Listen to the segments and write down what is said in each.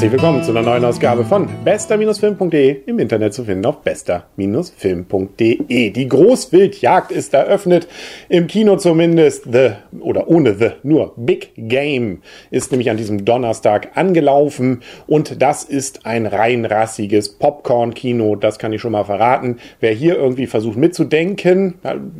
Herzlich willkommen zu einer neuen Ausgabe von bester-film.de im Internet zu finden auf bester-film.de. Die Großwildjagd ist eröffnet, im Kino zumindest, The, oder ohne The, nur Big Game ist nämlich an diesem Donnerstag angelaufen und das ist ein rein rassiges Popcorn-Kino, das kann ich schon mal verraten. Wer hier irgendwie versucht mitzudenken,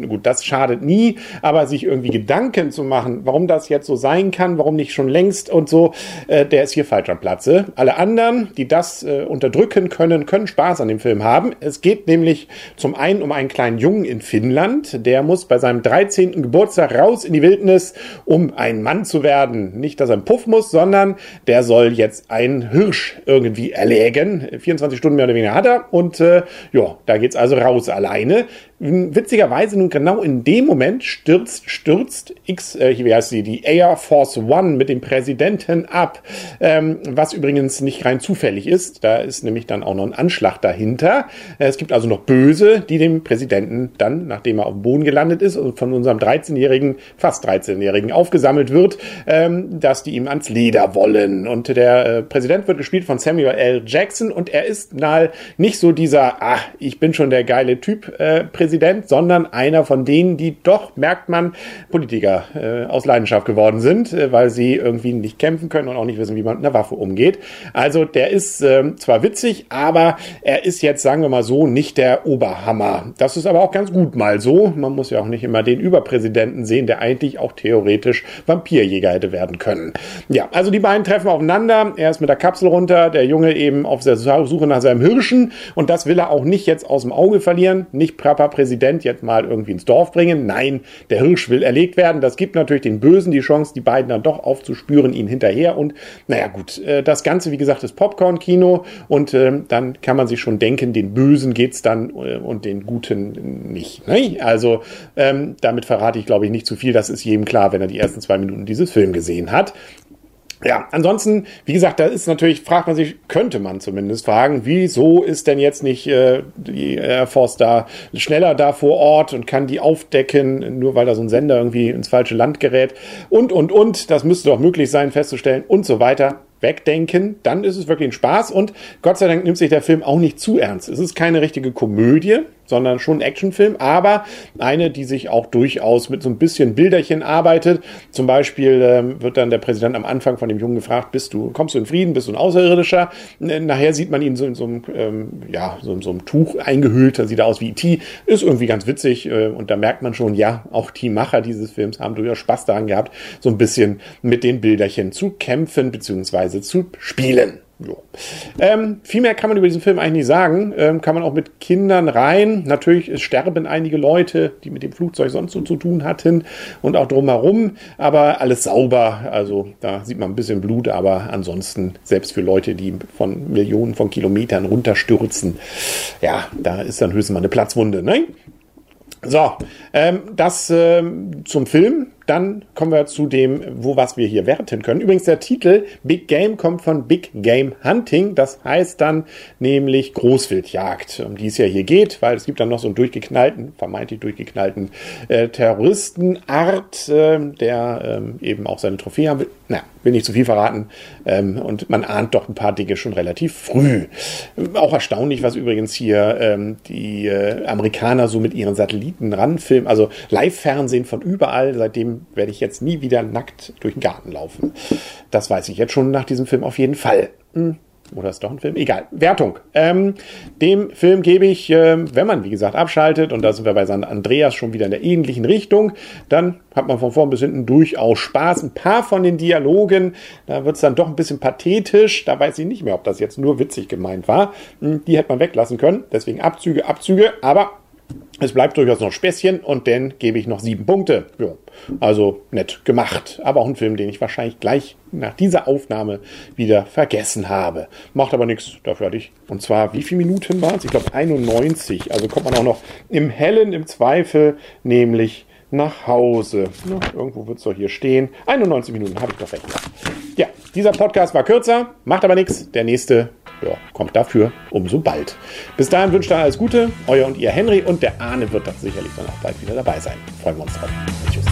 gut, das schadet nie, aber sich irgendwie Gedanken zu machen, warum das jetzt so sein kann, warum nicht schon längst und so, äh, der ist hier falsch am Platze. Alle anderen, die das äh, unterdrücken können, können Spaß an dem Film haben. Es geht nämlich zum einen um einen kleinen Jungen in Finnland, der muss bei seinem 13. Geburtstag raus in die Wildnis, um ein Mann zu werden. Nicht, dass er einen Puff muss, sondern der soll jetzt einen Hirsch irgendwie erlägen. 24 Stunden mehr oder weniger hat er und äh, ja, da geht's also raus alleine. Witzigerweise nun genau in dem Moment stürzt, stürzt X, äh, wie heißt sie, die Air Force One mit dem Präsidenten ab, ähm, was übrigens nicht rein zufällig ist. Da ist nämlich dann auch noch ein Anschlag dahinter. Äh, es gibt also noch Böse, die dem Präsidenten dann, nachdem er auf dem Boden gelandet ist und von unserem 13-jährigen, fast 13-jährigen aufgesammelt wird, ähm, dass die ihm ans Leder wollen. Und der äh, Präsident wird gespielt von Samuel L. Jackson und er ist mal nicht so dieser, ah, ich bin schon der geile Typ äh, Präsident, Präsident, sondern einer von denen, die doch, merkt man, Politiker äh, aus Leidenschaft geworden sind, äh, weil sie irgendwie nicht kämpfen können und auch nicht wissen, wie man mit einer Waffe umgeht. Also der ist äh, zwar witzig, aber er ist jetzt, sagen wir mal so, nicht der Oberhammer. Das ist aber auch ganz gut mal so. Man muss ja auch nicht immer den Überpräsidenten sehen, der eigentlich auch theoretisch Vampirjäger hätte werden können. Ja, also die beiden treffen aufeinander. Er ist mit der Kapsel runter, der Junge eben auf der Suche nach seinem Hirschen und das will er auch nicht jetzt aus dem Auge verlieren. Nicht Papa Präsident jetzt mal irgendwie ins Dorf bringen. Nein, der Hirsch will erlegt werden. Das gibt natürlich den Bösen die Chance, die beiden dann doch aufzuspüren, ihn hinterher. Und naja, gut, äh, das Ganze, wie gesagt, ist Popcorn-Kino. Und äh, dann kann man sich schon denken, den Bösen geht's dann äh, und den Guten nicht. Ne? Also ähm, damit verrate ich, glaube ich, nicht zu viel. Das ist jedem klar, wenn er die ersten zwei Minuten dieses Film gesehen hat. Ja, ansonsten, wie gesagt, da ist natürlich, fragt man sich, könnte man zumindest fragen, wieso ist denn jetzt nicht äh, die Air Force da schneller da vor Ort und kann die aufdecken, nur weil da so ein Sender irgendwie ins falsche Land gerät? Und, und, und, das müsste doch möglich sein festzustellen und so weiter. Wegdenken, dann ist es wirklich ein Spaß und Gott sei Dank nimmt sich der Film auch nicht zu ernst. Es ist keine richtige Komödie, sondern schon ein Actionfilm, aber eine, die sich auch durchaus mit so ein bisschen Bilderchen arbeitet. Zum Beispiel ähm, wird dann der Präsident am Anfang von dem Jungen gefragt, bist du, kommst du in Frieden, bist du ein Außerirdischer? Nachher sieht man ihn so in so einem, ähm, ja, so in so einem Tuch eingehüllt, da sieht er aus wie E.T., ist irgendwie ganz witzig äh, und da merkt man schon, ja, auch die Macher dieses Films haben durchaus Spaß daran gehabt, so ein bisschen mit den Bilderchen zu kämpfen bzw. zu spielen. Ähm, viel mehr kann man über diesen Film eigentlich nicht sagen. Ähm, kann man auch mit Kindern rein. Natürlich sterben einige Leute, die mit dem Flugzeug sonst so zu tun hatten und auch drumherum. Aber alles sauber. Also da sieht man ein bisschen Blut, aber ansonsten selbst für Leute, die von Millionen von Kilometern runterstürzen, ja, da ist dann höchstens mal eine Platzwunde. Ne? So, ähm, das ähm, zum Film. Dann kommen wir zu dem, wo was wir hier werten können. Übrigens der Titel Big Game kommt von Big Game Hunting. Das heißt dann nämlich Großwildjagd, um die es ja hier geht, weil es gibt dann noch so einen durchgeknallten, vermeintlich durchgeknallten äh, Terroristenart, äh, der äh, eben auch seine Trophäe haben will. Na, will nicht zu viel verraten. Ähm, und man ahnt doch ein paar Dinge schon relativ früh. Auch erstaunlich, was übrigens hier ähm, die äh, Amerikaner so mit ihren Satelliten ranfilmen. Also Live-Fernsehen von überall, seitdem werde ich jetzt nie wieder nackt durch den Garten laufen. Das weiß ich jetzt schon nach diesem Film auf jeden Fall. Hm. Oder ist doch ein Film? Egal. Wertung. Ähm, dem Film gebe ich, äh, wenn man, wie gesagt, abschaltet, und da sind wir bei San Andreas schon wieder in der ähnlichen Richtung, dann hat man von vorn bis hinten durchaus Spaß. Ein paar von den Dialogen, da wird es dann doch ein bisschen pathetisch. Da weiß ich nicht mehr, ob das jetzt nur witzig gemeint war. Hm, die hätte man weglassen können. Deswegen Abzüge, Abzüge. Aber es bleibt durchaus noch Späßchen und dann gebe ich noch sieben Punkte. Ja, also nett gemacht. Aber auch ein Film, den ich wahrscheinlich gleich nach dieser Aufnahme wieder vergessen habe. Macht aber nichts, dafür hatte ich. Und zwar, wie viele Minuten waren es? Ich glaube 91. Also kommt man auch noch im Hellen im Zweifel, nämlich nach Hause. Na, irgendwo wird es doch hier stehen. 91 Minuten habe ich doch recht. Ja, dieser Podcast war kürzer, macht aber nichts. Der nächste ja, kommt dafür umso bald. Bis dahin wünscht ihr alles Gute, euer und ihr Henry und der Arne wird doch sicherlich dann auch bald wieder dabei sein. Freuen wir uns drauf. Tschüss.